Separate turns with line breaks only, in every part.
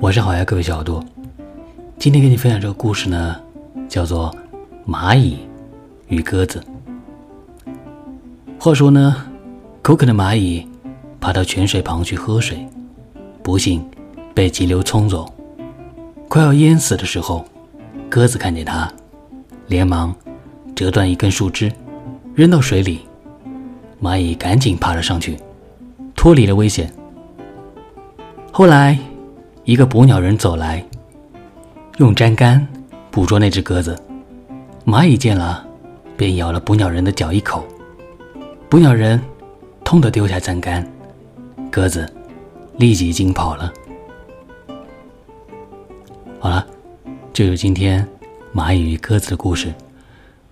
晚上好呀，各位小耳朵。今天给你分享这个故事呢，叫做《蚂蚁与鸽子》。话说呢，口渴的蚂蚁爬到泉水旁去喝水，不幸被急流冲走，快要淹死的时候，鸽子看见它，连忙折断一根树枝，扔到水里。蚂蚁赶紧爬了上去，脱离了危险。后来，一个捕鸟人走来。用粘杆捕捉那只鸽子，蚂蚁见了，便咬了捕鸟人的脚一口。捕鸟人痛得丢下粘杆，鸽子立即惊跑了。好了，这就是今天蚂蚁与鸽子的故事。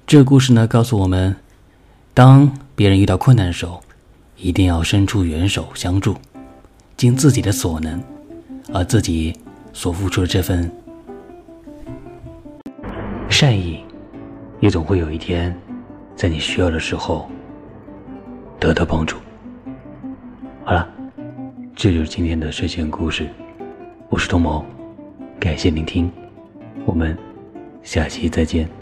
这个故事呢，告诉我们，当别人遇到困难的时候，一定要伸出援手相助，尽自己的所能，而自己所付出的这份。善意，也总会有一天，在你需要的时候得到帮助。好了，这就是今天的睡前故事。我是童谋，感谢聆听，我们下期再见。